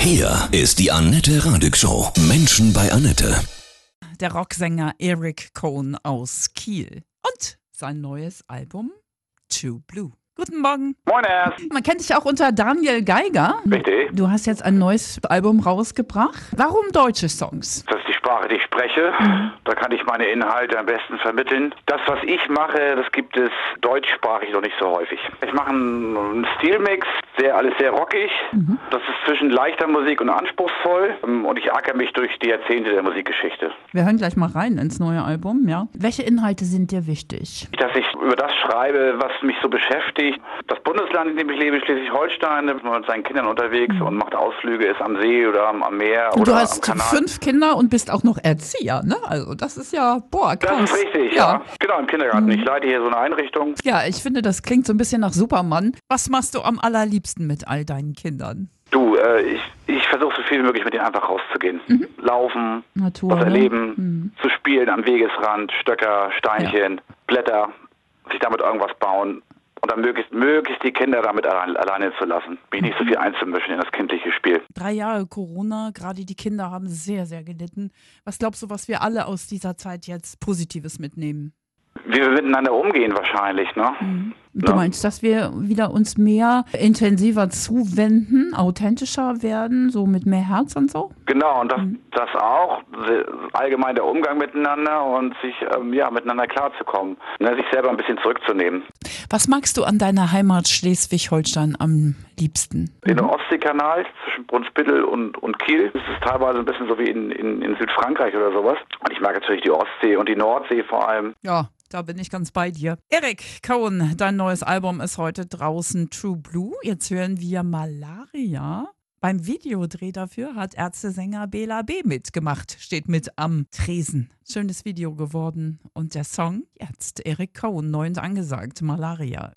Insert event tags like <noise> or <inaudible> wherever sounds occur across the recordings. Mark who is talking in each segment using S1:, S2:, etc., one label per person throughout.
S1: Hier ist die Annette Radig Show. Menschen bei Annette.
S2: der Rocksänger Eric Cohn aus Kiel und sein neues Album True Blue. Guten Morgen.
S3: Moin.
S2: Man kennt dich auch unter Daniel Geiger.
S3: Richtig.
S2: Du hast jetzt ein neues Album rausgebracht. Warum deutsche Songs?
S3: Das Sprache, die ich spreche. Da kann ich meine Inhalte am besten vermitteln. Das, was ich mache, das gibt es deutschsprachig noch nicht so häufig. Ich mache einen Stilmix, sehr, alles sehr rockig. Das ist zwischen leichter Musik und anspruchsvoll. Und ich acker mich durch die Jahrzehnte der Musikgeschichte.
S2: Wir hören gleich mal rein ins neue Album, ja. Welche Inhalte sind dir wichtig?
S3: Dass ich über das schreibe, was mich so beschäftigt. Das Bundesland, in dem ich lebe, Schleswig-Holstein, da ist man mit seinen Kindern unterwegs und macht Ausflüge, ist am See oder am, am Meer
S2: Und
S3: oder
S2: du hast fünf Kinder und bist auch noch Erzieher, ne? Also das ist ja, boah, krass.
S3: Das ist richtig, ja. Genau, im Kindergarten. Ich leite hier so eine Einrichtung.
S2: Ja, ich finde, das klingt so ein bisschen nach Superman. Was machst du am allerliebsten mit all deinen Kindern?
S3: Du, äh, ich, ich versuche so viel wie möglich mit denen einfach rauszugehen. Laufen,
S2: Natur,
S3: was
S2: ne?
S3: erleben, zu spielen am Wegesrand, Stöcker, Steinchen, Blätter, sich damit irgendwas bauen und dann möglichst, möglichst die Kinder damit allein, alleine zu lassen. Mich nicht so viel einzumischen in das kindliche Spiel.
S2: Drei Jahre Corona, gerade die Kinder haben sehr, sehr gelitten. Was glaubst du, was wir alle aus dieser Zeit jetzt Positives mitnehmen?
S3: Wie wir miteinander umgehen wahrscheinlich, ne?
S2: Du
S3: Ja.
S2: meinst, dass wir wieder uns mehr intensiver zuwenden, authentischer werden, so mit mehr Herz und so?
S3: Genau, und das, das auch, allgemein der Umgang miteinander und sich ähm, ja, miteinander klarzukommen, ne, sich selber ein bisschen zurückzunehmen.
S2: Was magst du an deiner Heimat Schleswig-Holstein am liebsten?
S3: In dem Ostseekanal zwischen Brunsbüttel und, und Kiel. Das ist teilweise ein bisschen so wie in, in, in Südfrankreich oder sowas. Und ich mag natürlich die Ostsee und die Nordsee vor allem.
S2: Ja, da bin ich ganz bei dir. Erik Cohen, dein neues Album ist heute draußen, True Blue. Jetzt hören wir Malaria. Beim Videodreh dafür hat Ärztesänger Bela B. mitgemacht, steht mit am Tresen. Schönes Video geworden. Und der Song jetzt, Erik Cohen, neu und angesagt, Malaria.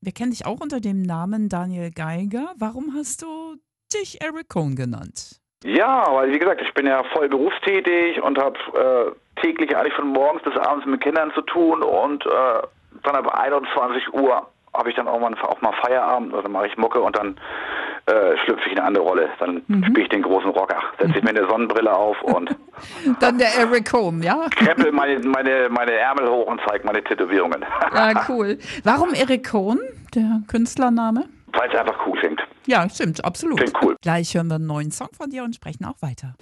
S2: Wir kennen dich auch unter dem Namen Daniel Geiger. Warum hast du dich Eric Cohen genannt?
S3: Ja, weil wie gesagt, ich bin ja voll berufstätig und habe äh, täglich eigentlich von morgens bis abends mit Kindern zu tun und äh, dann ab 21 Uhr habe ich dann auch mal, auch mal Feierabend oder mache ich Mucke und dann äh, schlüpfe ich in eine andere Rolle. Dann spiele ich den großen Rocker, setze ich mir eine Sonnenbrille auf und <laughs>
S2: Dann der Eric Cohen, ja?
S3: krempel meine, meine, meine Ärmel hoch und zeige meine Tätowierungen.
S2: Ja, <laughs> cool. Warum Eric Cohen, der Künstlername?
S3: Weil es einfach cool klingt.
S2: Ja, stimmt, absolut.
S3: Klingt cool.
S2: Gleich hören wir einen neuen Song von dir und sprechen auch weiter.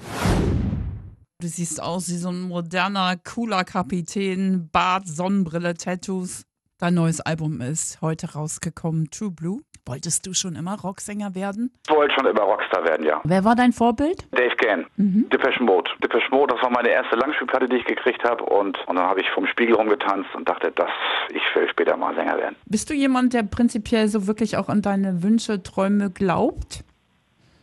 S2: Du siehst aus wie so ein moderner, cooler Kapitän, Bart, Sonnenbrille, Tattoos. Dein neues Album ist heute rausgekommen, True Blue. Wolltest du schon immer Rocksänger werden?
S3: Ich wollte schon immer Rockstar werden, ja.
S2: Wer war dein Vorbild?
S3: Dave Gann, Depeche Mode. Depeche Mode, das war meine erste Langspielplatte, die ich gekriegt habe. Und, und dann habe ich vom Spiegel rumgetanzt und dachte, dass ich will später mal Sänger werden.
S2: Bist du jemand, der prinzipiell so wirklich auch an deine Wünsche, Träume glaubt?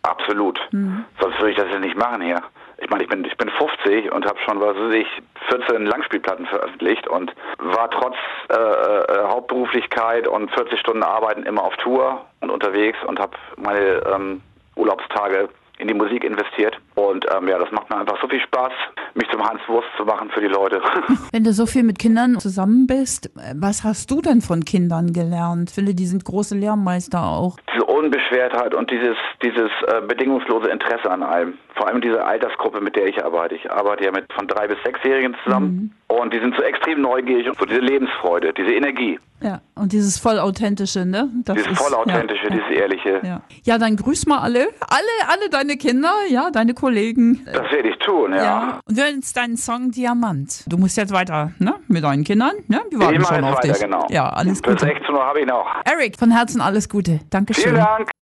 S3: Absolut. Sonst würde ich das ja nicht machen hier. Ich meine, ich bin, ich bin 50 und habe schon, was weiß ich, 14 Langspielplatten veröffentlicht und war trotz äh, äh, Hauptberuflichkeit und 40 Stunden Arbeiten immer auf Tour und unterwegs und habe meine ähm, Urlaubstage in die Musik investiert. Und ähm, ja, das macht mir einfach so viel Spaß, mich zum Hans Wurst zu machen für die Leute. <laughs>
S2: Wenn du so viel mit Kindern zusammen bist, was hast du denn von Kindern gelernt? Ich finde, die sind große Lehrmeister auch.
S3: diese Unbeschwertheit und dieses, dieses äh, bedingungslose Interesse an allem. Vor allem diese Altersgruppe, mit der ich arbeite. Ich arbeite ja mit von drei bis sechsjährigen zusammen und die sind so extrem neugierig und so diese Lebensfreude, diese Energie,
S2: Ja, und dieses voll authentische, ne? Das
S3: dieses
S2: ist-
S3: voll authentische,
S2: ja,
S3: dieses ehrliche.
S2: ja. ja, dann grüß mal alle, alle, alle deine Kinder, ja, deine Kollegen.
S3: Das werde ich tun, ja.
S2: Und wir hören jetzt deinen Song Diamant. Du musst jetzt weiter, ne? Mit deinen Kindern, ne? Die warten
S3: Ich
S2: schon auf
S3: weiter,
S2: dich.
S3: genau.
S2: Ja, alles
S3: Bis
S2: Gute.
S3: 16 Uhr habe ich noch.
S2: Eric, von Herzen alles Gute. Dankeschön.
S3: Vielen Dank.